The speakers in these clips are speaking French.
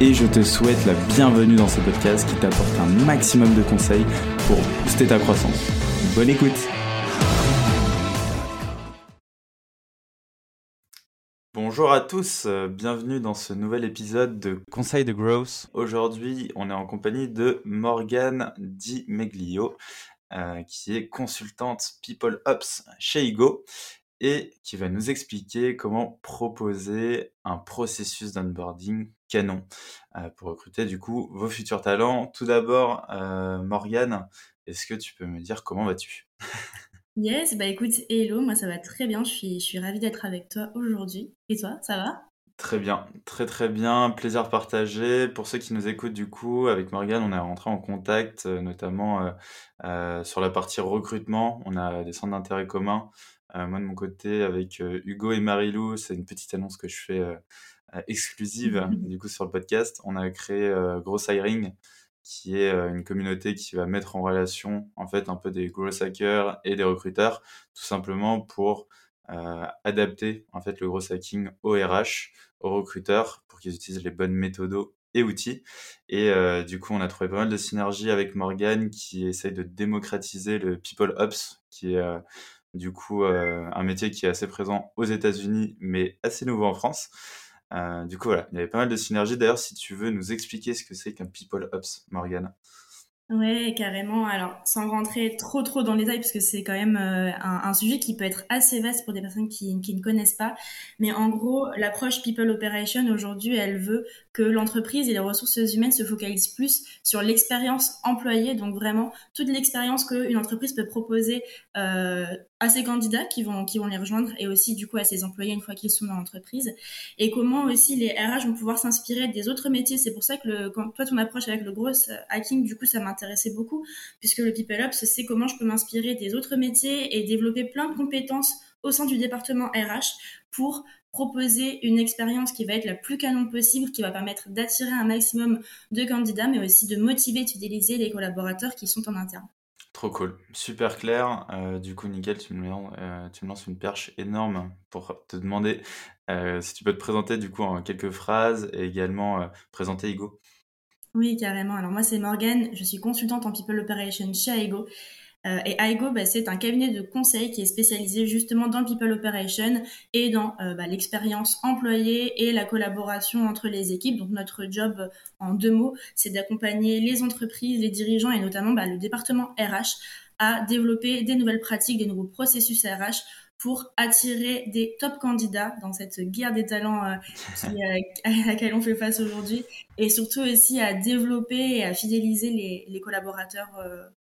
et je te souhaite la bienvenue dans ce podcast qui t'apporte un maximum de conseils pour booster ta croissance. Bonne écoute Bonjour à tous, euh, bienvenue dans ce nouvel épisode de Conseil de Growth. Aujourd'hui, on est en compagnie de Morgane Di Meglio, euh, qui est consultante People Ops chez Ego et qui va nous expliquer comment proposer un processus d'onboarding canon euh, pour recruter du coup vos futurs talents. Tout d'abord, euh, Morgane, est-ce que tu peux me dire comment vas-tu? Yes, bah écoute, hello, moi ça va très bien, je suis, je suis ravie d'être avec toi aujourd'hui. Et toi, ça va? Très bien, très très bien, plaisir partagé. Pour ceux qui nous écoutent du coup, avec Morgane, on est rentré en contact, euh, notamment sur la partie recrutement. On a des centres d'intérêt communs. Moi de mon côté, avec Hugo et Marilou, c'est une petite annonce que je fais euh, exclusive du coup sur le podcast. On a créé euh, Gross Hiring, qui est euh, une communauté qui va mettre en relation en fait un peu des gross hackers et des recruteurs, tout simplement pour adapter en fait le gros hacking au RH, aux recruteurs, pour qu'ils utilisent les bonnes méthodes et outils. Et du coup, on a trouvé pas mal de synergies avec Morgan qui essaye de démocratiser le People Ops, qui est du coup un métier qui est assez présent aux États-Unis, mais assez nouveau en France. Euh, du coup, voilà, il y avait pas mal de synergies. D'ailleurs, si tu veux nous expliquer ce que c'est qu'un People Ops, Morgane. Ouais, carrément. Alors, sans rentrer trop trop dans les détails, parce que c'est quand même euh, un, sujet qui peut être assez vaste pour des personnes qui, ne connaissent pas. Mais en gros, l'approche People Operation aujourd'hui, elle veut que l'entreprise et les ressources humaines se focalisent plus sur l'expérience employée, donc vraiment toute l'expérience qu'une entreprise peut proposer euh, à ses candidats qui vont qui vont les rejoindre et aussi du coup à ses employés une fois qu'ils sont dans l'entreprise et comment aussi les RH vont pouvoir s'inspirer des autres métiers c'est pour ça que le, quand toi ton approche avec le gros hacking du coup ça m'intéressait beaucoup puisque le people ops c'est comment je peux m'inspirer des autres métiers et développer plein de compétences au sein du département RH pour proposer une expérience qui va être la plus canon possible, qui va permettre d'attirer un maximum de candidats, mais aussi de motiver et fidéliser les collaborateurs qui sont en interne. Trop cool, super clair. Euh, du coup, nickel, tu me, euh, tu me, lances une perche énorme pour te demander euh, si tu peux te présenter du coup en quelques phrases et également présenter Ego. Oui, carrément. Alors moi, c'est Morgane, je suis consultante en People Operation chez Ego. Euh, et IGO, bah, c'est un cabinet de conseil qui est spécialisé justement dans le People Operation et dans euh, bah, l'expérience employée et la collaboration entre les équipes. Donc notre job, en deux mots, c'est d'accompagner les entreprises, les dirigeants et notamment bah, le département RH à développer des nouvelles pratiques, des nouveaux processus RH pour attirer des top candidats dans cette guerre des talents euh, à laquelle on fait face aujourd'hui et surtout aussi à développer et à fidéliser les, les collaborateurs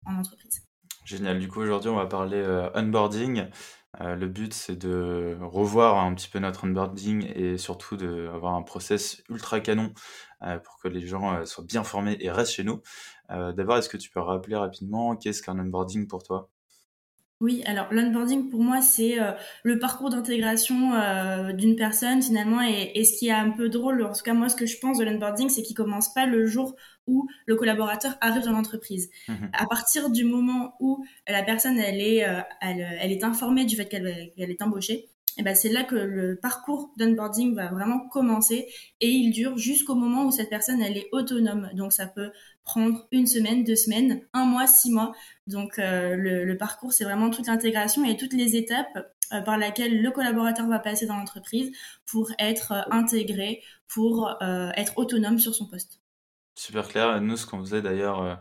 en entreprise. Génial. Du coup, aujourd'hui, on va parler euh, onboarding. Euh, le but, c'est de revoir un petit peu notre onboarding et surtout d'avoir un process ultra canon euh, pour que les gens soient bien formés et restent chez nous. D'abord, est-ce que tu peux rappeler rapidement qu'est-ce qu'un onboarding pour toi? Oui, alors l'onboarding pour moi c'est euh, le parcours d'intégration euh, d'une personne finalement et, ce qui est un peu drôle, en tout cas moi ce que je pense de l'onboarding c'est qu'il commence pas le jour où le collaborateur arrive dans l'entreprise. Mmh à partir du moment où la personne elle est, euh, elle, est informée du fait qu'elle est embauchée, et ben c'est là que le parcours d'onboarding va vraiment commencer et il dure jusqu'au moment où cette personne elle est autonome. Donc ça peut prendre une semaine, deux semaines, un mois, six mois. Donc euh, le, parcours c'est vraiment toute l'intégration et toutes les étapes euh, par lesquelles le collaborateur va passer dans l'entreprise pour être euh, intégré, pour être autonome sur son poste. Super clair. Nous ce qu'on faisait d'ailleurs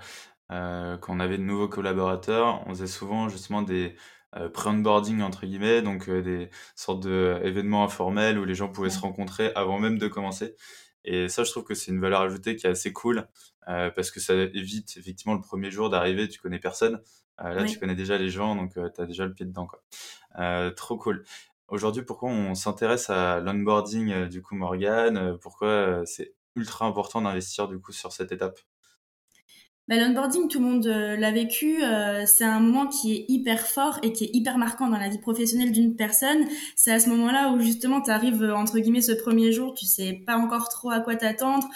quand on avait de nouveaux collaborateurs, on faisait souvent justement des euh, pre-onboarding entre guillemets, donc euh, des sortes d'événements informels où les gens pouvaient se rencontrer avant même de commencer. Et ça, je trouve que c'est une valeur ajoutée qui est assez cool euh, parce que ça évite effectivement le premier jour d'arriver, tu connais personne. là, tu connais déjà les gens, donc tu as déjà le pied dedans. Quoi. trop cool. Aujourd'hui, pourquoi on s'intéresse à l'onboarding du coup Morgan Pourquoi c'est ultra important d'investir du coup sur cette étape? Bah, L'onboarding, tout le monde euh, l'a vécu. Euh, c'est un moment qui est hyper fort et qui est hyper marquant dans la vie professionnelle d'une personne. C'est à ce moment-là où justement tu arrives euh, entre guillemets ce premier jour, tu sais pas encore trop à quoi t'attendre,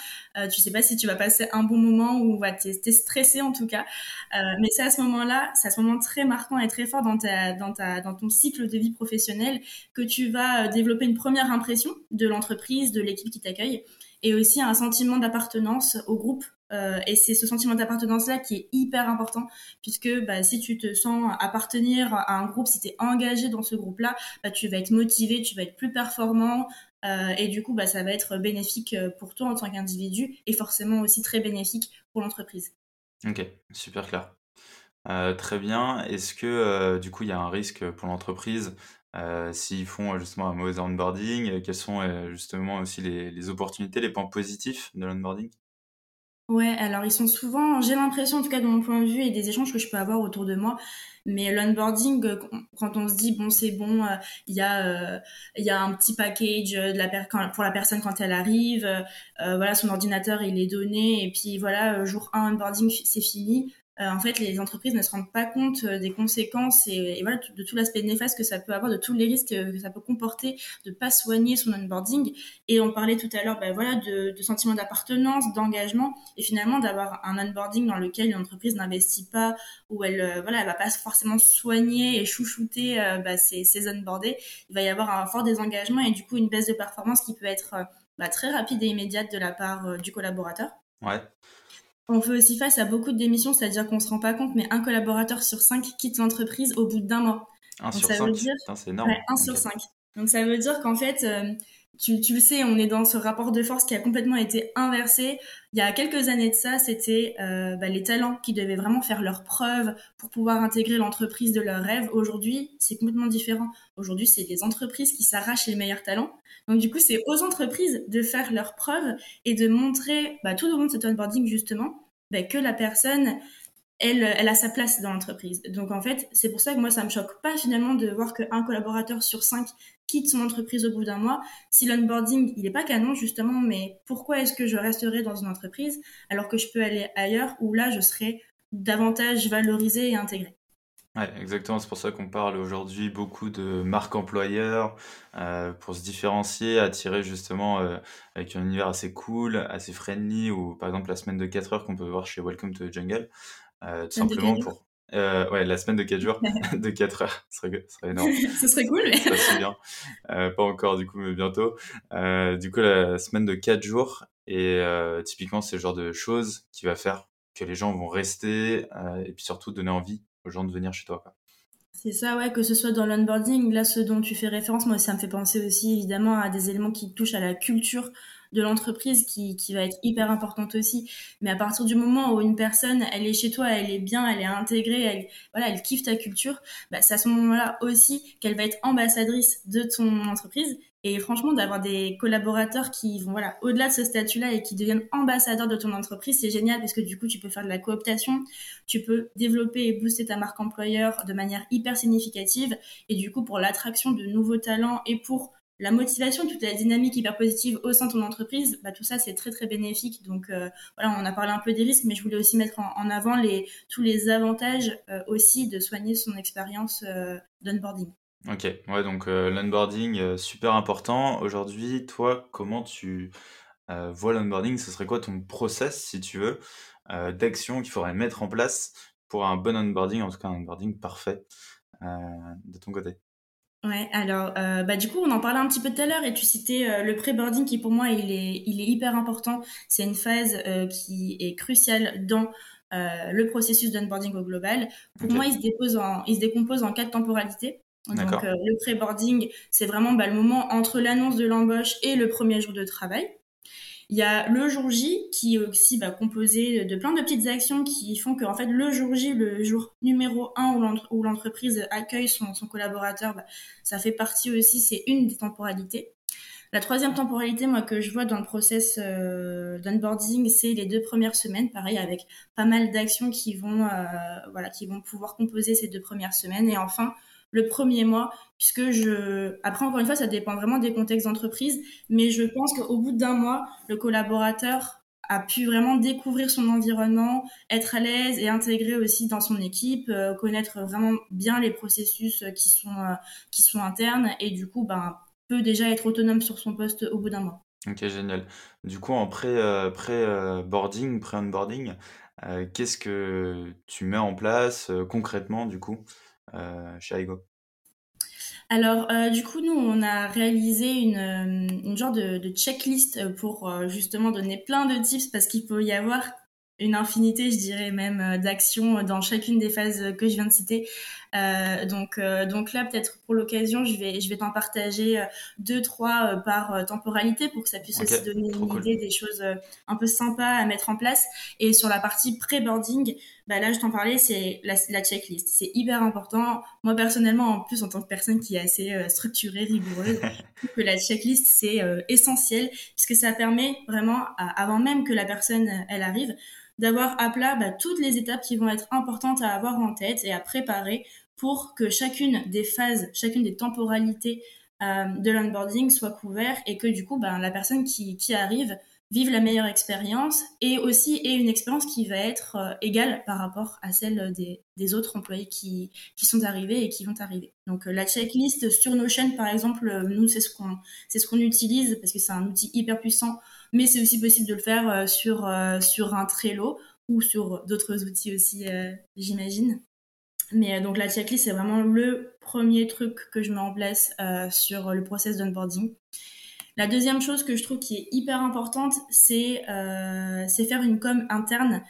tu sais pas si tu vas passer un bon moment ou va t'es es stressé en tout cas. mais c'est à ce moment-là, c'est à ce moment très marquant et très fort dans ta dans ta dans ton cycle de vie professionnelle que tu vas développer une première impression de l'entreprise, de l'équipe qui t'accueille et aussi un sentiment d'appartenance au groupe euh, et c'est ce sentiment d'appartenance-là qui est hyper important, puisque bah, si tu te sens appartenir à un groupe, si tu es engagé dans ce groupe-là, bah, tu vas être motivé, tu vas être plus performant, euh, et du coup, bah, ça va être bénéfique euh, pour toi en tant qu'individu, et forcément aussi très bénéfique pour l'entreprise. Ok, super clair. très bien. Est-ce que du coup, il y a un risque pour l'entreprise s'ils font justement un mauvais onboarding Quelles sont justement aussi les, opportunités, les points positifs de l'onboarding? Ouais, alors ils sont souvent, j'ai l'impression en tout cas de mon point de vue et des échanges que je peux avoir autour de moi, mais l'onboarding, euh, quand on se dit bon c'est bon, euh, il y a euh, y a un petit package pour la personne quand elle arrive, voilà son ordinateur il est donné et puis voilà jour 1 onboarding c'est fini. Euh, en fait, les entreprises ne se rendent pas compte euh, des conséquences et, voilà, de tout l'aspect néfaste que ça peut avoir, de tous les risques que ça peut comporter de pas soigner son onboarding. Et on parlait tout à l'heure, ben voilà, de, de sentiment d'appartenance, d'engagement, et finalement d'avoir un onboarding dans lequel une entreprise n'investit pas, où elle, euh, voilà, elle va pas forcément soigner et chouchouter bah, ses, ses onboardés. Il va y avoir un fort désengagement et du coup une baisse de performance qui peut être bah, très rapide et immédiate de la part du collaborateur. Ouais. On fait aussi face à beaucoup de démissions, c'est-à-dire qu'on se rend pas compte, mais un collaborateur sur cinq quitte l'entreprise au bout d'un mois. Un sur cinq, c'est énorme. un sur cinq. Donc ça veut dire qu'en fait, euh, tu, le sais, on est dans ce rapport de force qui a complètement été inversé. Il y a quelques années de ça, c'était euh, bah, les talents qui devaient vraiment faire leurs preuves pour pouvoir intégrer l'entreprise de leurs rêves. Aujourd'hui, c'est complètement différent. Aujourd'hui, c'est les entreprises qui s'arrachent les meilleurs talents. Donc du coup, c'est aux entreprises de faire leurs preuves et de montrer bah, tout au long de cet onboarding justement bah, que la personne, elle, elle a sa place dans l'entreprise. Donc en fait, c'est pour ça que moi, ça me choque pas finalement de voir qu'un collaborateur sur cinq quitte son entreprise au bout d'un mois. Si l'onboarding, il n'est pas canon justement, mais pourquoi est-ce que je resterai dans une entreprise alors que je peux aller ailleurs où là, je serai davantage valorisé et intégré Ouais, exactement. C'est pour ça qu'on parle aujourd'hui beaucoup de marque employeur euh, pour se différencier, attirer justement euh, avec un univers assez cool, assez friendly, ou par exemple la semaine de 4 heures qu'on peut voir chez Welcome to the Jungle, euh, tout simplement pour. Euh, ouais, la semaine de 4 jours, de 4 heures, ce serait, ce serait énorme. Ce serait cool, mais. Ça serait bien. Euh, pas encore, du coup, mais bientôt. Euh, du coup, la semaine de 4 jours, et typiquement, c'est le genre de choses qui va faire que les gens vont rester, et puis surtout donner envie aux gens de venir chez toi. C'est ça, ouais, que ce soit dans l'onboarding, là, ce dont tu fais référence, moi, ça me fait penser aussi évidemment à des éléments qui touchent à la culture de l'entreprise qui, qui va être hyper importante aussi. Mais à partir du moment où une personne, elle est chez toi, elle est bien, elle est intégrée, elle, voilà, elle kiffe ta culture, bah, c'est à ce moment-là aussi qu'elle va être ambassadrice de ton entreprise et franchement, d'avoir des collaborateurs qui vont voilà au-delà de ce statut-là et qui deviennent ambassadeurs de ton entreprise, c'est génial parce que du coup, tu peux faire de la cooptation, tu peux développer et booster ta marque employeur de manière hyper significative. Et du coup, pour l'attraction de nouveaux talents et pour la motivation, toute la dynamique hyper positive au sein de ton entreprise, bah, tout ça c'est très très bénéfique. Donc euh, voilà, on a parlé un peu des risques, mais je voulais aussi mettre en, avant tous les avantages euh, aussi de soigner son expérience euh, d'onboarding. Ok, ouais, donc euh, l'onboarding, super important. Aujourd'hui, toi, comment tu vois l'onboarding? Ce serait quoi ton process, si tu veux, d'action qu'il faudrait mettre en place pour un bon onboarding, en tout cas un onboarding parfait, de ton côté? Ouais, alors bah du coup on en parlait un petit peu tout à l'heure et tu citais le pré-boarding qui pour moi il est il est hyper important. C'est une phase qui est cruciale dans le processus d'onboarding au global. Pour moi il se dépose en il se décompose en quatre temporalités. Donc euh, le pré-boarding, c'est vraiment bah, le moment entre l'annonce de l'embauche et le premier jour de travail. Il y a le jour J qui aussi bah, composé de plein de petites actions qui font que en fait le jour J, le jour numéro 1 où l'entreprise accueille son, collaborateur, bah, ça fait partie aussi, c'est une des temporalités. La troisième temporalité, moi, que je vois dans le process euh, c'est les deux premières semaines, pareil, avec pas mal d'actions qui vont, euh, voilà, qui vont pouvoir composer ces deux premières semaines. Et enfin, le premier mois, puisque je, après encore une fois, ça dépend vraiment des contextes d'entreprise, mais je pense qu'au bout d'un mois, le collaborateur a pu vraiment découvrir son environnement, être à l'aise et intégrer aussi dans son équipe, euh, connaître vraiment bien les processus qui sont euh, qui sont internes et du coup, ben peut déjà être autonome sur son poste au bout d'un mois. Ok, génial. Du coup, en pré, euh, pré boarding, pré onboarding, qu'est-ce que tu mets en place concrètement du coup? Chez Aigo alors, euh, du coup, nous, on a réalisé une, euh, genre de, checklist pour euh, justement donner plein de tips parce qu'il peut y avoir une infinité, je dirais même, euh, d'actions dans chacune des phases que je viens de citer. Euh, donc, euh, donc là, peut-être pour l'occasion, je vais, je vais t'en partager deux, trois par temporalité pour que ça puisse aussi donner une idée des choses un peu sympas à mettre en place. Et sur la partie pré-boarding, bah là, je t'en parlais, c'est la, la, checklist. C'est hyper important. Moi, personnellement, en plus, en tant que personne qui est assez structurée, rigoureuse, que la checklist, c'est essentiel puisque ça permet vraiment, avant même que la personne, elle arrive, d'avoir à plat bah, toutes les étapes qui vont être importantes à avoir en tête et à préparer pour que chacune des phases, chacune des temporalités euh, de l'onboarding soit couverte et que du coup bah, la personne qui, arrive vive la meilleure expérience et aussi ait une expérience qui va être euh, égale par rapport à celle des, autres employés qui, sont arrivés et qui vont arriver. Donc euh, la checklist sur Notion par exemple, nous c'est ce qu'on utilise parce que c'est un outil hyper puissant mais c'est aussi possible de le faire euh, sur, euh, sur un Trello ou sur d'autres outils aussi, euh, j'imagine. Mais donc la checklist, c'est vraiment le premier truc que je mets en place sur le process d'onboarding. La deuxième chose que je trouve qui est hyper importante, c'est faire une com interne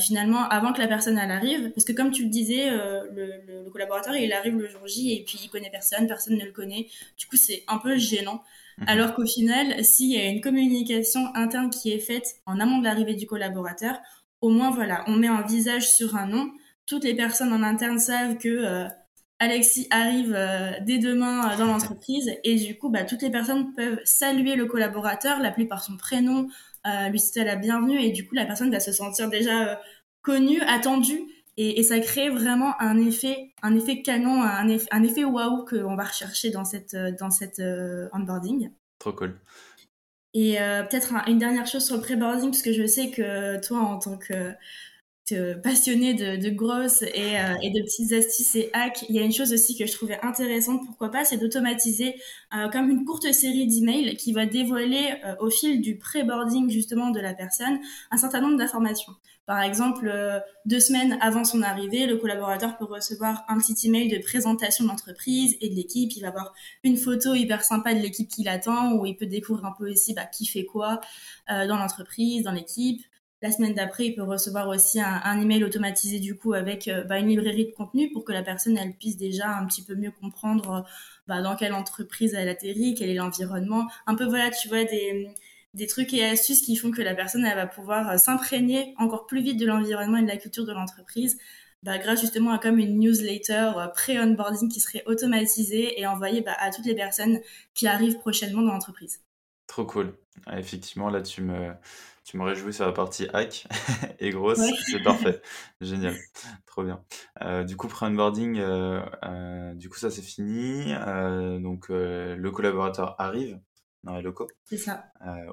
finalement avant que la personne elle arrive parce que comme tu le disais le, le, collaborateur il arrive le jour J et puis il connaît personne personne ne le connaît. Du coup c'est un peu gênant. Mhm. Alors qu'au final, s'il y a une communication interne qui est faite en amont de l'arrivée du collaborateur, au moins voilà, on met un visage sur un nom. Toutes les personnes en interne savent que euh, Alexis arrive euh, dès demain euh, dans l'entreprise. Et du coup, bah, toutes les personnes peuvent saluer le collaborateur, l'appeler par son prénom, lui souhaiter la bienvenue et du coup, la personne va se sentir déjà connue, attendue et, ça crée vraiment un effet, un effet canon, un effet, un effet waouh qu'on va rechercher dans cette, dans cette euh, onboarding. Trop cool. Et euh, peut-être une dernière chose sur le pré-boarding, parce que je sais que toi, en tant que passionné de, grosses et, euh, et, de petites astuces et hacks, il y a une chose aussi que je trouvais intéressante, pourquoi pas, c'est d'automatiser euh, comme une courte série d'emails qui va dévoiler euh, au fil du pré-boarding justement de la personne un certain nombre d'informations. Par exemple, deux semaines avant son arrivée, le collaborateur peut recevoir un petit email de présentation de l'entreprise et de l'équipe. Il va avoir une photo hyper sympa de l'équipe qui l'attend, où il peut découvrir un peu aussi bah, qui fait quoi dans l'entreprise, dans l'équipe. La semaine d'après, il peut recevoir aussi un, email automatisé du coup avec euh, bah, une librairie de contenu pour que la personne elle puisse déjà un petit peu mieux comprendre euh, bah, dans quelle entreprise elle atterrit, quel est l'environnement. Un peu voilà, tu vois des des trucs et astuces qui font que la personne elle va pouvoir euh, s'imprégner encore plus vite de l'environnement et de la culture de l'entreprise. Bah, grâce justement à comme une newsletter pré-onboarding qui serait automatisée et envoyée bah, à toutes les personnes qui arrivent prochainement dans l'entreprise. Trop cool. effectivement, là, tu me, tu m'aurais joué sur la partie hack et grosse, c'est parfait. Génial, trop bien. Euh, du coup, pre-onboarding, euh, euh, du coup, ça c'est fini. donc, le collaborateur arrive dans les locaux. C'est ça.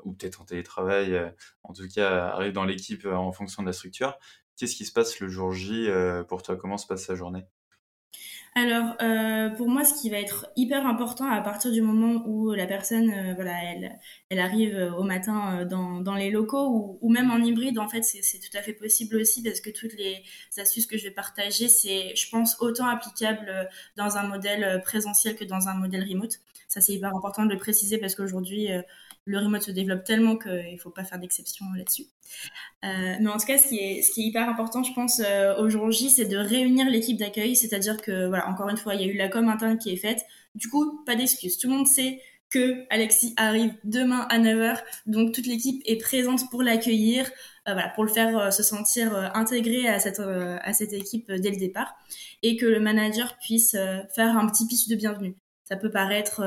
ou peut-être en télétravail, en tout cas, arrive dans l'équipe en fonction de la structure. Qu'est-ce qui se passe le jour J pour toi Comment se passe sa journée alors, euh, pour moi, ce qui va être hyper important à partir du moment où la personne, euh, voilà, elle, arrive euh, au matin dans, les locaux ou même en hybride, en fait, c'est tout à fait possible aussi parce que toutes les astuces que je vais partager, c'est, je pense, autant applicable dans un modèle présentiel que dans un modèle remote. Ça, c'est hyper important de le préciser parce qu'aujourd'hui, le remote se développe tellement qu'il ne faut pas faire d'exception là-dessus. Euh, mais en tout cas, ce qui est, hyper important, je pense, euh, aujourd'hui, c'est de réunir l'équipe d'accueil. C'est-à-dire que, voilà, encore une fois, il y a eu la com interne qui est faite. Du coup, pas d'excuses. Tout le monde sait que Alexis arrive demain à 9h. Donc, toute l'équipe est présente pour l'accueillir, euh, voilà, pour le faire se sentir intégré à cette, à cette équipe dès le départ. Et que le manager puisse faire un petit pitch de bienvenue. Ça peut paraître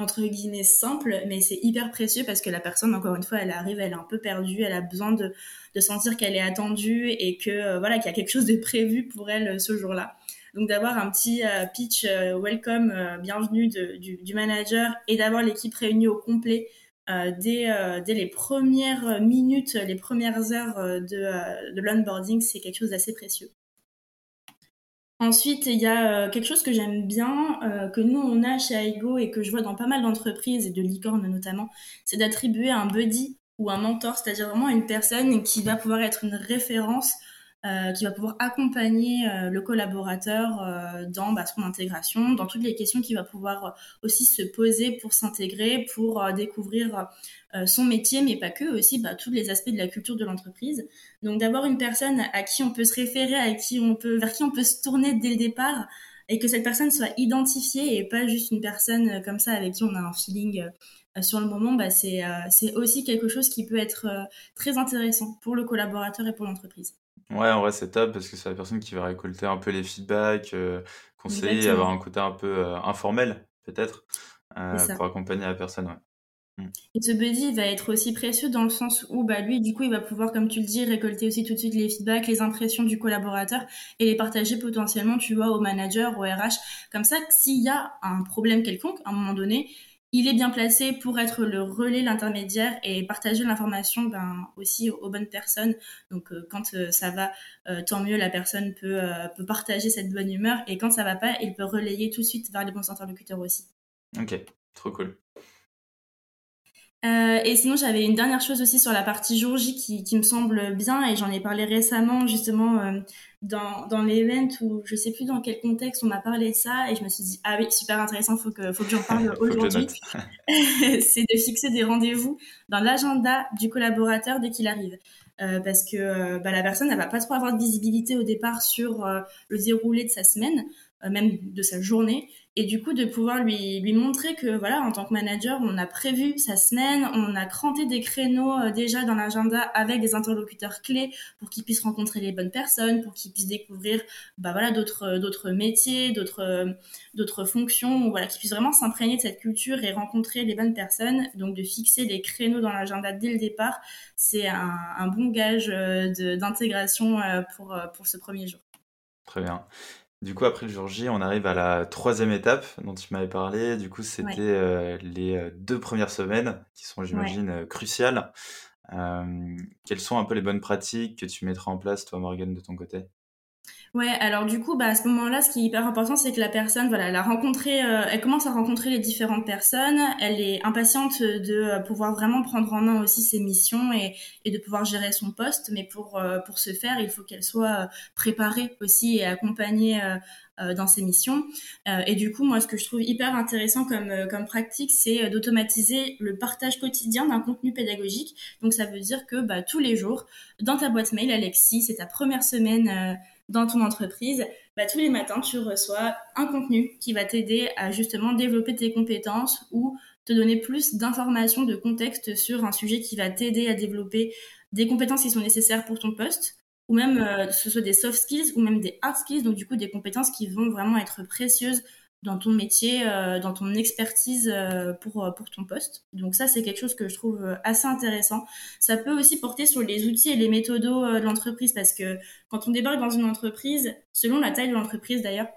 entre guillemets simple, mais c'est hyper précieux parce que la personne, encore une fois, elle arrive, elle est un peu perdue, elle a besoin de, sentir qu'elle est attendue et que euh, voilà qu'il y a quelque chose de prévu pour elle euh, ce jour-là. Donc d'avoir un petit pitch welcome, bienvenue du, manager et d'avoir l'équipe réunie au complet dès, dès, les premières minutes, les premières heures de, de l'onboarding, c'est quelque chose d'assez précieux. Ensuite, il y a euh, quelque chose que j'aime bien, euh, que nous on a chez Aigo et que je vois dans pas mal d'entreprises et de licornes notamment, c'est d'attribuer un buddy ou un mentor, c'est-à-dire vraiment une personne qui va pouvoir être une référence euh, qui va pouvoir accompagner euh, le collaborateur euh, dans bah, son intégration, dans toutes les questions qu'il va pouvoir aussi se poser pour s'intégrer, pour découvrir son métier, mais pas que, aussi bah, tous les aspects de la culture de l'entreprise. Donc d'avoir une personne à qui on peut se référer, à qui on peut, vers qui on peut se tourner dès le départ, et que cette personne soit identifiée et pas juste une personne comme ça avec qui on a un feeling sur le moment, bah, c'est aussi quelque chose qui peut être très intéressant pour le collaborateur et pour l'entreprise. Ouais, en vrai, c'est top parce que c'est la personne qui va récolter un peu les feedbacks, euh, conseiller, avoir un côté un peu euh, informel, peut-être, euh, pour accompagner la personne. Ouais. Mm. Et ce buddy va être aussi précieux dans le sens où bah, lui, du coup, il va pouvoir, comme tu le dis, récolter aussi tout de suite les feedbacks, les impressions du collaborateur et les partager potentiellement, tu vois, au manager, au RH. Comme ça, s'il y a un problème quelconque, à un moment donné, il est bien placé pour être le relais, l'intermédiaire et partager l'information ben, aussi aux, bonnes personnes. Donc euh, quand euh, ça va, euh, tant mieux, la personne peut, peut partager cette bonne humeur et quand ça va pas, il peut relayer tout de suite vers les bons interlocuteurs aussi. Ok, trop cool. Euh, et sinon, j'avais une dernière chose aussi sur la partie jour J qui, qui me semble bien, et j'en ai parlé récemment justement euh, dans, dans l'event où je sais plus dans quel contexte on m'a parlé de ça, et je me suis dit, ah oui, super intéressant, faut que, faut que j'en parle aujourd'hui. c'est de fixer des rendez-vous dans l'agenda du collaborateur dès qu'il arrive. Euh, parce que euh, bah, la personne, elle va pas trop avoir de visibilité au départ sur euh, le déroulé de sa semaine, même de sa journée et du coup de pouvoir lui, montrer que voilà en tant que manager on a prévu sa semaine on a cranté des créneaux euh, déjà dans l'agenda avec des interlocuteurs clés pour qu'ils puissent rencontrer les bonnes personnes pour qu'ils puissent découvrir bah voilà d'autres euh, d'autres métiers d'autres euh, d'autres fonctions. Voilà qu'ils puissent vraiment s'imprégner de cette culture et rencontrer les bonnes personnes. Donc de fixer les créneaux dans l'agenda dès le départ c'est un, un bon gage d'intégration pour pour ce premier jour. Très bien. Du coup, après le jour J, on arrive à la troisième étape dont tu m'avais parlé. Du coup, c'était euh, les euh, deux premières semaines qui sont, j'imagine, euh, cruciales. quelles sont un peu les bonnes pratiques que tu mettras en place, toi, Morgane, de ton côté? Ouais, alors du coup, bah, à ce moment-là, ce qui est hyper important, c'est que la personne, voilà, elle a rencontré, euh, elle commence à rencontrer les différentes personnes, elle est impatiente de euh, pouvoir vraiment prendre en main aussi ses missions et, de pouvoir gérer son poste, mais pour, euh, pour ce faire, il faut qu'elle soit préparée aussi et accompagnée dans ses missions. et du coup, moi, ce que je trouve hyper intéressant comme, comme pratique, c'est d'automatiser le partage quotidien d'un contenu pédagogique. Donc, ça veut dire que bah, tous les jours, dans ta boîte mail, Alexis, c'est ta première semaine dans ton entreprise, bah, tous les matins, tu reçois un contenu qui va t'aider à justement développer tes compétences ou te donner plus d'informations, de contexte sur un sujet qui va t'aider à développer des compétences qui sont nécessaires pour ton poste, ou même euh, ce soit des soft skills ou même des hard skills, donc du coup des compétences qui vont vraiment être précieuses dans ton métier, euh, dans ton expertise euh, pour, euh, pour ton poste. Donc ça, c'est quelque chose que je trouve assez intéressant. Ça peut aussi porter sur les outils et les méthodos de l'entreprise parce que quand on débarque dans une entreprise, selon la taille de l'entreprise d'ailleurs,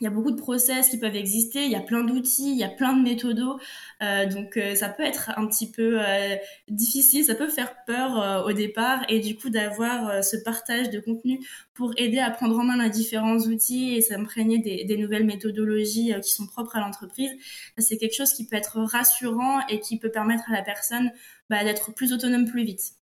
il y a beaucoup de process qui peuvent exister, il y a plein d'outils, il y a plein de méthodos, euh, donc euh, ça peut être un petit peu euh, difficile, ça peut faire peur au départ, et du coup d'avoir ce partage de contenu pour aider à prendre en main les différents outils et s'imprégner des, des, nouvelles méthodologies qui sont propres à l'entreprise, c'est quelque chose qui peut être rassurant et qui peut permettre à la personne bah, d'être plus autonome plus vite.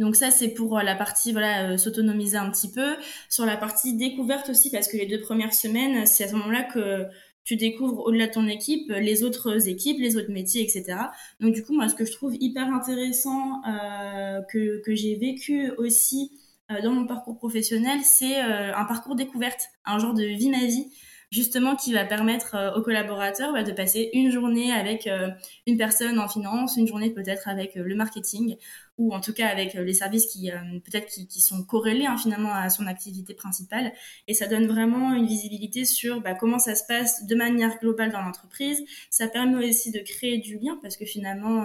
Donc ça, c'est pour euh, la partie voilà euh, s'autonomiser un petit peu. Sur la partie découverte aussi, parce que les deux premières semaines, c'est à ce moment-là que tu découvres au-delà de ton équipe les autres équipes, les autres métiers, etc. Donc du coup, moi, ce que je trouve hyper intéressant euh, que, que j'ai vécu aussi dans mon parcours professionnel, c'est un parcours découverte, un genre de vie ma vie justement qui va permettre euh, aux collaborateurs bah, de passer une journée avec euh, une personne en finance, une journée peut-être avec euh, le marketing ou en tout cas avec les services qui peut-être qui, sont corrélés hein, finalement à son activité principale et ça donne vraiment une visibilité sur bah, comment ça se passe de manière globale dans l'entreprise. Ça permet aussi de créer du lien parce que finalement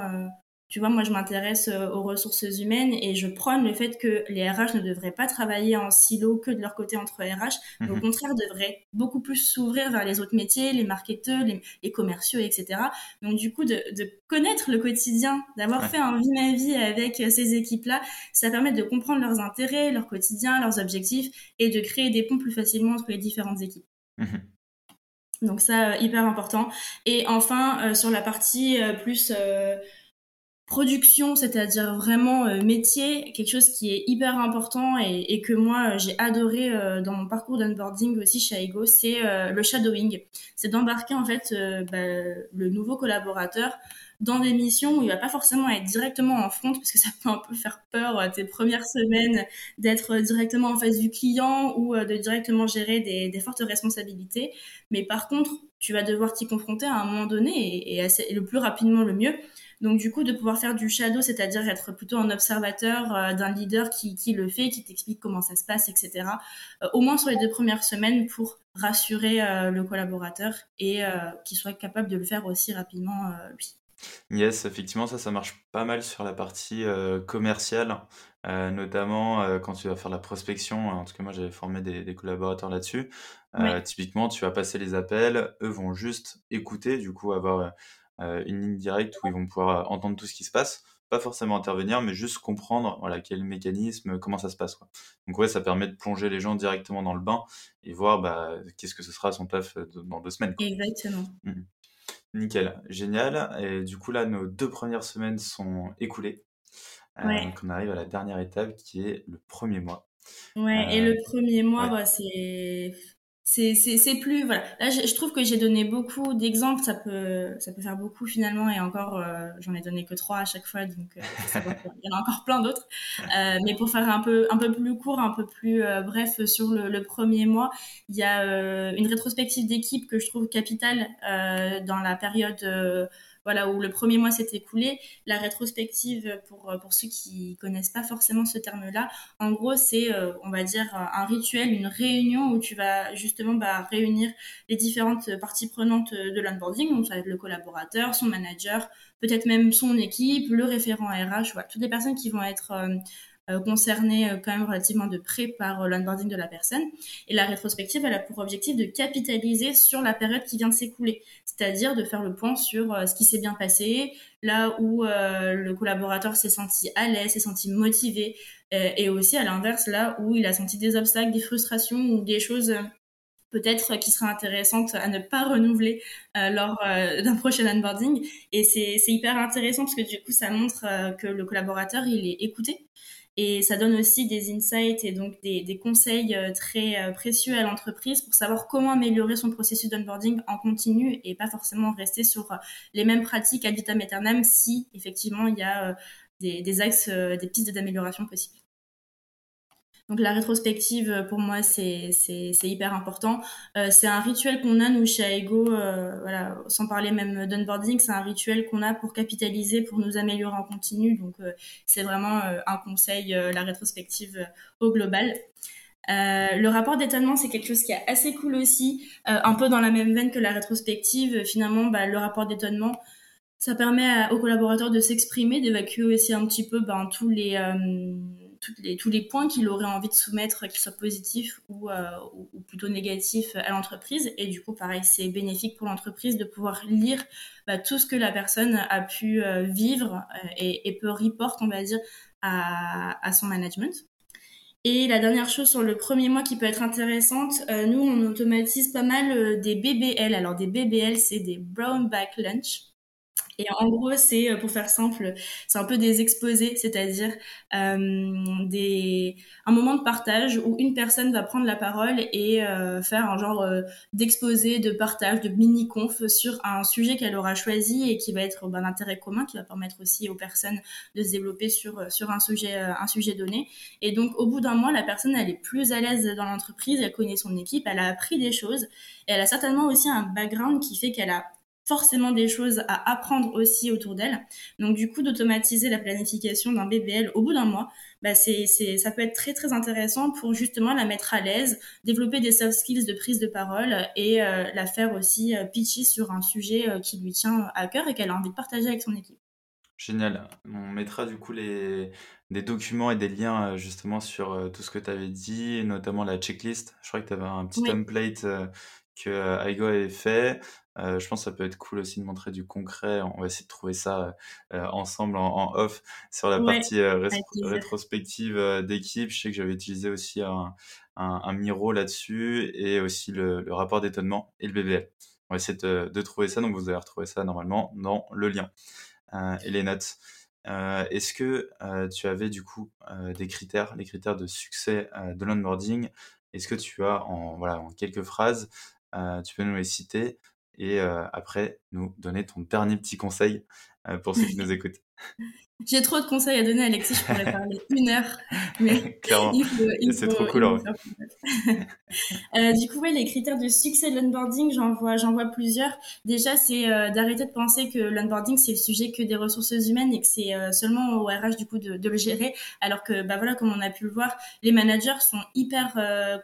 tu vois, moi, je m'intéresse euh, aux ressources humaines et je prône le fait que les RH ne devraient pas travailler en silo que de leur côté entre RH, mais au mhm. contraire, devraient beaucoup plus s'ouvrir vers les autres métiers, les marketeurs, les, commerciaux, etc. Donc, du coup, de, connaître le quotidien, d'avoir fait un vie ma vie avec euh, ces équipes-là, ça permet de comprendre leurs intérêts, leur quotidien, leurs objectifs et de créer des ponts plus facilement entre les différentes équipes. Mhm. Donc ça, euh, hyper important. Et enfin, sur la partie plus production, c'est-à-dire vraiment euh, métier, quelque chose qui est hyper important et, que moi euh, j'ai adoré euh, dans mon parcours d'onboarding aussi chez Aigo, c'est le shadowing. C'est d'embarquer en fait bah, le nouveau collaborateur dans des missions où il va pas forcément être directement en front parce que ça peut un peu faire peur tes premières semaines d'être directement en face du client ou de directement gérer des, fortes responsabilités. Mais par contre, tu vas devoir t'y confronter à un moment donné et, et le plus rapidement le mieux donc du coup, de pouvoir faire du shadow, c'est-à-dire être plutôt un observateur euh, d'un leader qui, qui, le fait, qui t'explique comment ça se passe, etc. Euh, au moins sur les deux premières semaines pour rassurer euh, le collaborateur et qu'il soit capable de le faire aussi rapidement lui. Yes, effectivement, ça, ça marche pas mal sur la partie commerciale, notamment quand tu vas faire la prospection. En tout cas, moi, j'avais formé des, des collaborateurs là-dessus. Typiquement, tu vas passer les appels, eux vont juste écouter, du coup, avoir une ligne directe où ils vont pouvoir euh, entendre tout ce qui se passe, pas forcément intervenir, mais juste comprendre voilà, quel mécanisme, comment ça se passe. Quoi. Donc ouais, ça permet de plonger les gens directement dans le bain et voir bah, qu'est-ce que ce sera son taf euh, dans deux semaines. Exactement. Mmh. Nickel, génial. Et du coup là, nos deux premières semaines sont écoulées. donc on arrive à la dernière étape qui est le premier mois. Ouais, et le premier mois, bah, c'est c'est plus voilà. Là je, trouve que j'ai donné beaucoup d'exemples. Ça peut ça peut faire beaucoup finalement. Et encore euh, j'en ai donné que trois à chaque fois. Donc euh, il y en a encore plein d'autres. Euh, mais pour faire un peu un peu plus court un peu plus bref sur le, le, premier mois il y a une rétrospective d'équipe que je trouve capitale dans la période voilà, où le premier mois s'est écoulé. La rétrospective, pour, pour ceux qui connaissent pas forcément ce terme-là, en gros, c'est, euh, on va dire, un rituel, une réunion où tu vas justement bah, réunir les différentes parties prenantes de l'onboarding, donc ça va être le collaborateur, son manager, peut-être même son équipe, le référent RH, voilà, toutes les personnes qui vont être euh, euh, concernée euh, quand même relativement de près par euh, l'onboarding de la personne. Et la rétrospective, elle a pour objectif de capitaliser sur la période qui vient de s'écouler, c'est-à-dire de faire le point sur ce qui s'est bien passé, là où le collaborateur s'est senti à l'aise, s'est senti motivé, et aussi à l'inverse, là où il a senti des obstacles, des frustrations ou des choses peut-être qui seraient intéressantes à ne pas renouveler lors d'un prochain onboarding. Et c'est hyper intéressant parce que du coup, ça montre que le collaborateur, il est écouté et ça donne aussi des insights et donc des, conseils euh, très euh, précieux à l'entreprise pour savoir comment améliorer son processus d'onboarding en continu et pas forcément rester sur euh, les mêmes pratiques ad vitam si effectivement il y a des axes, des pistes d'amélioration possibles. Donc la rétrospective, euh, pour moi, c'est hyper important. Euh, c'est un rituel qu'on a, nous, chez Aigo, euh, sans parler même d'onboarding, c'est un rituel qu'on a pour capitaliser, pour nous améliorer en continu. Donc c'est vraiment un conseil, la rétrospective au global. le rapport d'étonnement, c'est quelque chose qui est assez cool aussi, un peu dans la même veine que la rétrospective. Finalement, bah, le rapport d'étonnement, ça permet aux collaborateurs de s'exprimer, d'évacuer aussi un petit peu ben, tous les les, tous les points qu'il aurait envie de soumettre, qu'ils soient positifs ou, euh, ou, plutôt négatifs à l'entreprise. Et du coup, pareil, c'est bénéfique pour l'entreprise de pouvoir lire bah, tout ce que la personne a pu euh, vivre euh, et, peut report, on va dire, à, à, son management. Et la dernière chose sur le premier mois qui peut être intéressante, nous, on automatise pas mal des BBL. Alors, des BBL, c'est des Brown Back Lunch. Et en gros, c'est, euh, pour faire simple, c'est un peu des exposés, c'est-à-dire euh, des, un moment de partage où une personne va prendre la parole et euh, faire un genre euh, d'exposé, de partage, de mini-conf sur un sujet qu'elle aura choisi et qui va être ben, d'intérêt commun, qui va permettre aussi aux personnes de se développer sur, sur un, sujet, un sujet donné. Et donc, au bout d'un mois, la personne, elle est plus à l'aise dans l'entreprise, elle connaît son équipe, elle a appris des choses et elle a certainement aussi un background qui fait qu'elle a forcément des choses à apprendre aussi autour d'elle. Donc du coup, d'automatiser la planification d'un BBL au bout d'un mois, bah c'est, c'est, ça peut être très très intéressant pour justement la mettre à l'aise, développer des soft skills de prise de parole et euh, la faire aussi euh, pitcher sur un sujet euh, qui lui tient à cœur et qu'elle a envie de partager avec son équipe. Génial. On mettra du coup les des documents et des liens, justement sur, tout ce que tu avais dit, notamment la checklist. Je crois que tu avais un petit Oui. template, que, heu, Aigo avait fait. Heu, je pense que ça peut être cool aussi de montrer du concret. On va essayer de trouver ça, heu ensemble en en off sur la Ouais, partie, rétrospective, d'équipe. Je sais que j'avais utilisé aussi un un un Miro là-dessus et aussi le le rapport d'étonnement et le BVL. On va essayer de de trouver ça, donc vous allez retrouver ça normalement dans le lien, et les notes. Est-ce que, tu avais du coup, des critères, les critères de succès, de l'onboarding? Est-ce que tu as en voilà, en quelques phrases, tu peux nous les citer et heu, après nous donner ton dernier petit conseil, heu, pour ceux qui nous écoutent? J'ai trop de conseils à donner, Alexis, je pourrais parler une heure, mais Clairement c'est trop cool en vrai. Heu, du coup, ouais, les critères de succès de l'onboarding, j'en vois vois plusieurs. Déjà, c'est, heu, d'arrêter de penser que l'onboarding, c'est le sujet que des ressources humaines et que c'est, heu, seulement au RH du coup de de le gérer. Alors que, bah, voilà, comme on a pu le voir, les managers sont hyper,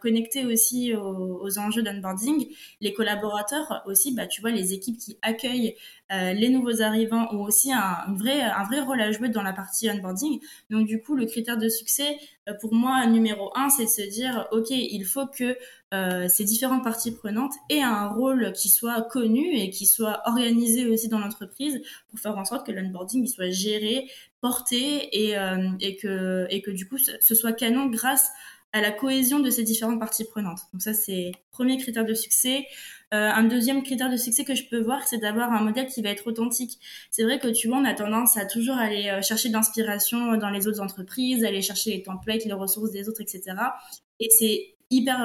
connectés aussi aux aux enjeux d'onboarding. Les collaborateurs aussi, bah, tu vois, les équipes qui accueillent, les nouveaux arrivants ont aussi un une vraie un vrai rôle à jouer dans la partie onboarding. Donc du coup, le critère de succès, heu, pour moi, numéro un, c'est de se dire: «OK, il faut que, heu, ces différentes parties prenantes aient un rôle qui soit connu et qui soit organisé aussi dans l'entreprise pour faire en sorte que l'onboarding soit géré, porté et, euh, et, que, et que du coup ce soit canon grâce à la cohésion de ces différentes parties prenantes. Donc ça c'est premier critère de succès. Euh, un deuxième critère de succès que je peux voir, c'est d'avoir un modèle qui va être authentique. C'est vrai que tu vois, on a tendance à toujours aller euh, chercher l'inspiration dans les autres entreprises, aller chercher les templates, les ressources des autres, etc. Et c'est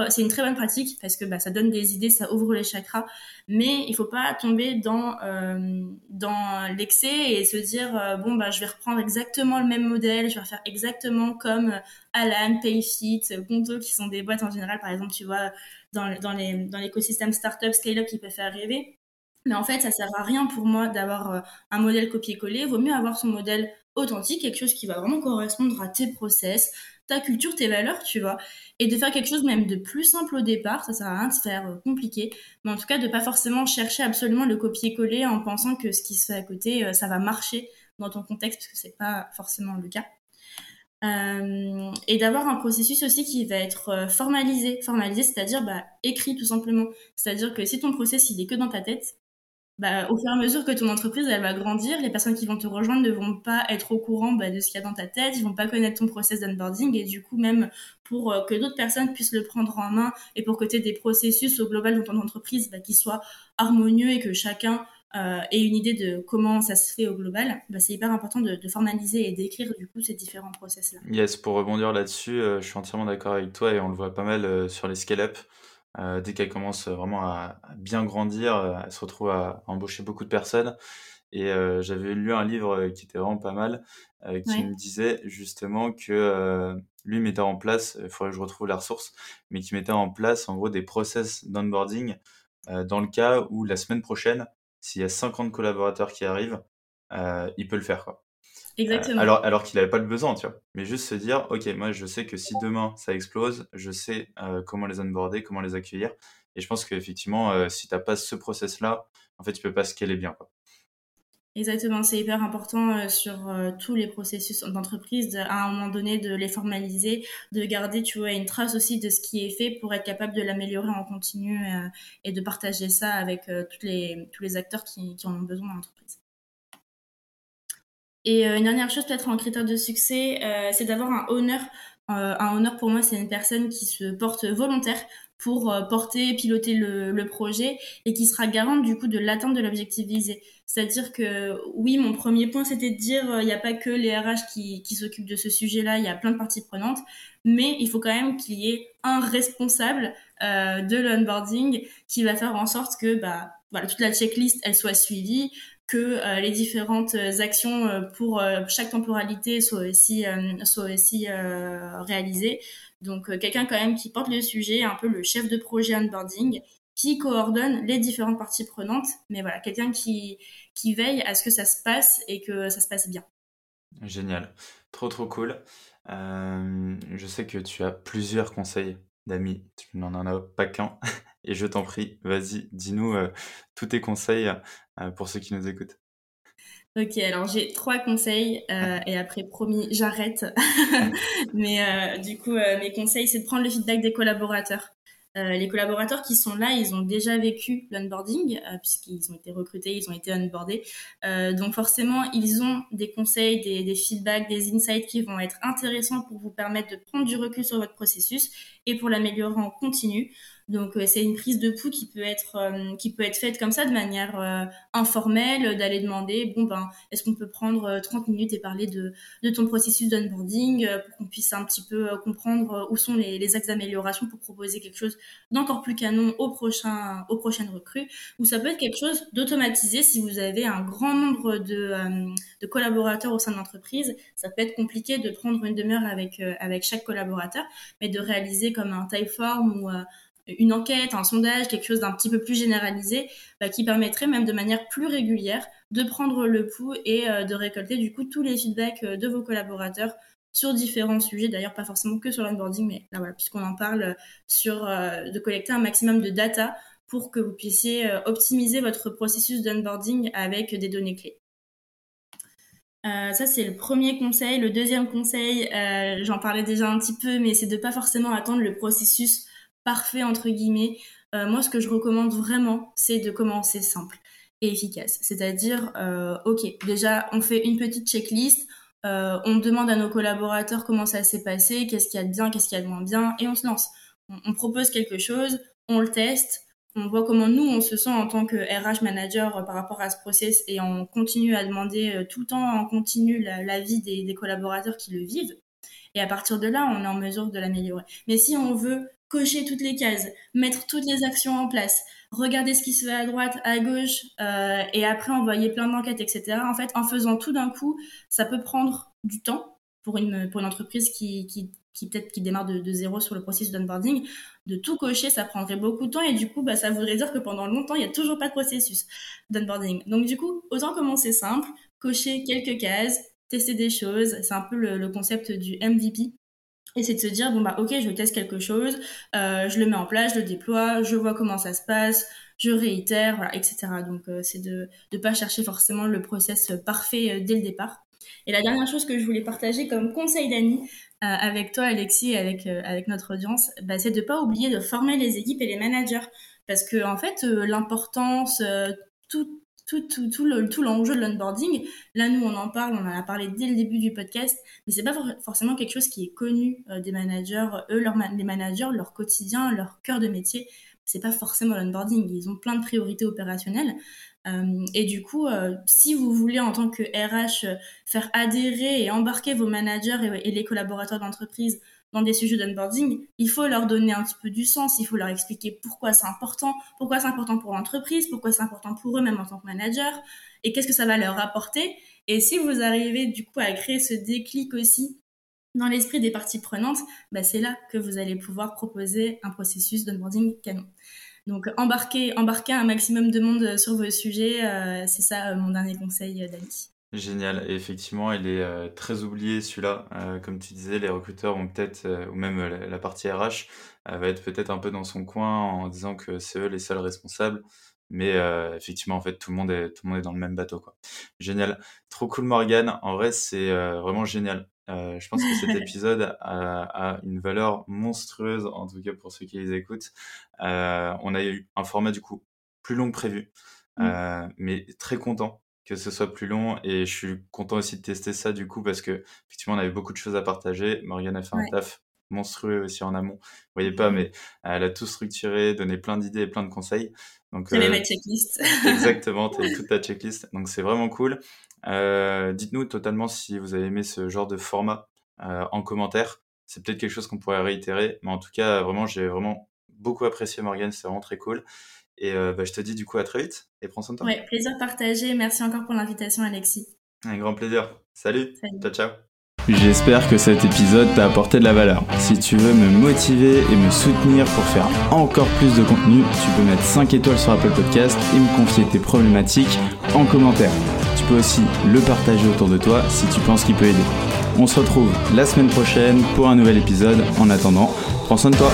c'est une très bonne pratique parce que bah, ça donne des idées, ça ouvre les chakras. Mais il faut pas tomber dans euh, l'excès et se dire euh, bon bah je vais reprendre exactement le même modèle, je vais refaire exactement comme Alan, Payfit, Conto qui sont des boîtes en général. Par exemple, tu vois dans dans les dans l'écosystème startup scale-up qui peut faire rêver. Mais en fait, ça sert à rien pour moi d'avoir euh, un modèle copier-coller. Vaut mieux avoir son modèle authentique, quelque chose qui va vraiment correspondre à tes process, ta culture, tes valeurs, tu vois. Et de faire quelque chose même de plus simple au départ, ça sert à rien de faire euh, compliqué. Mais en tout cas, de pas forcément chercher absolument le copier-coller en pensant que ce qui se fait à côté, euh, ça va marcher dans ton contexte, parce que c'est pas forcément le cas. Euh, et d'avoir un processus aussi qui va être formalisé. Formalisé, c'est-à-dire bah, écrit tout simplement. C'est-à-dire que si ton process il est que dans ta tête, bah, au fur et à mesure que ton entreprise elle va grandir, les personnes qui vont te rejoindre ne vont pas être au courant bah, de ce qu'il y a dans ta tête, ils vont pas connaître ton process d'onboarding et du coup même pour euh, que d'autres personnes puissent le prendre en main et pour que tu aies des processus au global dans ton entreprise bah, qui soient harmonieux et que chacun euh, ait une idée de comment ça se fait au global, c'est hyper important de, formaliser et d'écrire du coup ces différents process là. Yes, pour rebondir là-dessus, heu, je suis entièrement d'accord avec toi et on le voit pas mal, sur les scale-up. Heu, dès qu'elles commencent, vraiment à à bien grandir, heu, elles se retrouvent à embaucher beaucoup de personnes et j'avais lu un livre, qui était vraiment pas mal, qui Ouais, me disait justement que, lui mettait en place, il faudrait que je retrouve la ressource, mais qui mettait en place en gros des process d'onboarding, dans le cas où la semaine prochaine, s'il y a 50 collaborateurs qui arrivent, il peut le faire, quoi. Heu, exactement. alors alors qu'il avait pas le besoin, tu vois? Mais juste se dire: «OK, moi je sais que si demain ça explose, je sais, heu, comment les onboarder, comment les accueillir» et je pense qu'effectivement, heu, si tu as pas ce process-là, en fait, tu peux pas scaler bien, quoi. Exactement, c'est hyper important euh, sur euh, tous les processus d'entreprise, de- à un moment donné, de les formaliser, de garder, tu vois, une trace aussi de ce qui est fait pour être capable de l'améliorer en continu euh, et de partager ça avec euh, toutes les, tous les acteurs qui, qui en ont besoin dans l'entreprise. Et euh, une dernière chose, peut-être en critère de succès, euh, c'est d'avoir un honneur. Euh, un honneur pour moi, c'est une personne qui se porte volontaire pour porter, piloter le, projet et qui sera garante du coup de l'atteinte de l'objectif visé. C'est-à-dire que oui, mon premier point, c'était de dire il n'y a pas que les RH qui, s'occupent de ce sujet-là, il y a plein de parties prenantes, mais il faut quand même qu'il y ait un responsable de l'onboarding qui va faire en sorte que bah, voilà, toute la checklist elle soit suivie, que euh, les différentes actions euh, pour euh, chaque temporalité soient aussi, euh, soient aussi euh, réalisées. Donc euh, quelqu'un quand même qui porte le sujet, un peu le chef de projet onboarding, qui coordonne les différentes parties prenantes, mais voilà, quelqu'un qui, qui veille à ce que ça se passe et que ça se passe bien. Génial, trop, trop cool. Je sais que tu as plusieurs conseils d'amis, tu n'en as pas qu'un et je t'en prie, vas-y, dis-nous, heu, tous tes conseils, heu, pour ceux qui nous écoutent. Ok, alors j'ai trois conseils euh, et après promis j'arrête. Mais euh, du coup, euh, mes conseils c'est de prendre le feedback des collaborateurs. Euh, les collaborateurs qui sont là, ils ont déjà vécu l'onboarding euh, puisqu'ils ont été recrutés, ils ont été onboardés. Euh, donc forcément, ils ont des conseils, des, des, feedbacks, des insights qui vont être intéressants pour vous permettre de prendre du recul sur votre processus et pour l'améliorer en continu. Donc euh, c'est une prise de pouls qui peut être euh, qui peut être faite comme ça de manière euh, informelle, d'aller demander bon ben est-ce qu'on peut prendre 30 minutes et parler de de ton processus d'onboarding pour qu'on puisse un petit peu comprendre où sont les, les axes d'amélioration pour proposer quelque chose d'encore plus canon au prochain aux prochaines recrues? Ou ça peut être quelque chose d'automatisé. Si vous avez un grand nombre de de collaborateurs au sein de l'entreprise, ça peut être compliqué de prendre une demi-heure avec avec chaque collaborateur mais de réaliser comme un typeform ou une enquête, un sondage, quelque chose d'un petit peu plus généralisé, bah, qui permettrait même de manière plus régulière de prendre le pouls et euh, de récolter du coup tous les feedbacks euh, de vos collaborateurs sur différents sujets, d'ailleurs pas forcément que sur l'onboarding, mais là voilà, puisqu'on en parle, euh, sur de collecter un maximum de data pour que vous puissiez optimiser votre processus d'onboarding avec des données clés. Ça, c'est le premier conseil. Le deuxième conseil, j'en parlais déjà un petit peu, mais c'est de pas forcément attendre le processus parfait entre guillemets. Euh, moi, ce que je recommande vraiment, c'est de commencer simple et efficace. C'est-à-dire, euh, ok, déjà, on fait une petite checklist, euh, on demande à nos collaborateurs comment ça s'est passé, qu'est-ce qu'il y a de bien, qu'est-ce qu'il y a de moins bien, et on se lance. On, on, propose quelque chose, on le teste, on voit comment nous, on se sent en tant que RH manager par rapport à ce process, et on continue à demander tout le temps en continu l'avis la des collaborateurs qui le vivent. Et à partir de là, on est en mesure de l'améliorer. Mais si on veut cocher toutes les cases, mettre toutes les actions en place, regarder ce qui se fait à droite, à gauche, euh, et après envoyer plein d'enquêtes, etc. En fait, en faisant tout d'un coup, ça peut prendre du temps pour une, pour une entreprise qui, qui, qui peut-être qui démarre de, zéro sur le processus d'onboarding. De tout cocher, ça prendrait beaucoup de temps, et du coup, bah, ça voudrait dire que pendant longtemps, il n'y a toujours pas de processus d'onboarding. Donc du coup, autant commencer simple, cocher quelques cases, tester des choses. C'est un peu le, le concept du MVP et c'est de se dire, bon, bah, ok, je teste quelque chose, euh, je le mets en place, je le déploie, je vois comment ça se passe, je réitère, voilà, etc. Donc, euh, c'est de ne pas chercher forcément le process parfait euh, dès le départ. Et la dernière chose que je voulais partager comme conseil d'Annie avec toi, Alexis, et avec, avec notre audience, bah, c'est de pas oublier de former les équipes et les managers. Parce que, en fait, l'importance, tout, tout, tout, tout, le, tout l'enjeu de l'onboarding. Là, nous, on en parle, on en a parlé dès le début du podcast, mais c'est pas forcément quelque chose qui est connu euh, des managers. Eux, leur les managers, leur quotidien, leur cœur de métier, c'est pas forcément l'onboarding. Ils ont plein de priorités opérationnelles. Euh, et du coup, euh, si vous voulez, en tant que RH, faire adhérer et embarquer vos managers et, et les collaborateurs d'entreprise dans des sujets d'onboarding, il faut leur donner un petit peu du sens, il faut leur expliquer pourquoi c'est important, pourquoi c'est important pour l'entreprise, pourquoi c'est important pour eux même en tant que manager, et qu'est-ce que ça va leur apporter. Et si vous arrivez du coup à créer ce déclic aussi dans l'esprit des parties prenantes, bah c'est là que vous allez pouvoir proposer un processus d'onboarding canon. Donc embarquer, embarquer un maximum de monde sur vos sujets, euh, c'est ça euh, mon dernier conseil, euh, Dani. Génial. Et effectivement, il est euh, très oublié celui-là. Euh, comme tu disais, les recruteurs ont peut-être, euh, ou même la, la partie RH, va être peut-être un peu dans son coin en disant que c'est eux les seuls responsables. Mais effectivement, en fait, tout le monde est, tout le monde est dans le même bateau, quoi. Génial. Trop cool, Morgane. En vrai, c'est vraiment génial. je pense que cet épisode a, a, une valeur monstrueuse, en tout cas pour ceux qui les écoutent. on a eu un format du coup plus long que prévu, mmh. mais très content que ce soit plus long. Et je suis content aussi de tester ça du coup parce que effectivement on avait beaucoup de choses à partager. Morgane a fait un taf monstrueux aussi en amont. Vous voyez pas, mais elle a tout structuré, donné plein d'idées et plein de conseils. Donc euh, ma checklist. exactement, tu toute ta checklist. Donc c'est vraiment cool. Euh, Dites-nous totalement si vous avez aimé ce genre de format euh, en commentaire. C'est peut-être quelque chose qu'on pourrait réitérer, mais en tout cas vraiment j'ai vraiment beaucoup apprécié Morgane, c'est vraiment très cool. Et euh, bah, je te dis du coup à très vite et prends soin de toi. Ouais, plaisir partagé. Merci encore pour l'invitation, Alexis. Un grand plaisir. Salut. Salut. Ciao, ciao. J'espère que cet épisode t'a apporté de la valeur. Si tu veux me motiver et me soutenir pour faire encore plus de contenu, tu peux mettre 5 étoiles sur Apple Podcast et me confier tes problématiques en commentaire. Tu peux aussi le partager autour de toi si tu penses qu'il peut aider. On se retrouve la semaine prochaine pour un nouvel épisode. En attendant, prends soin de toi.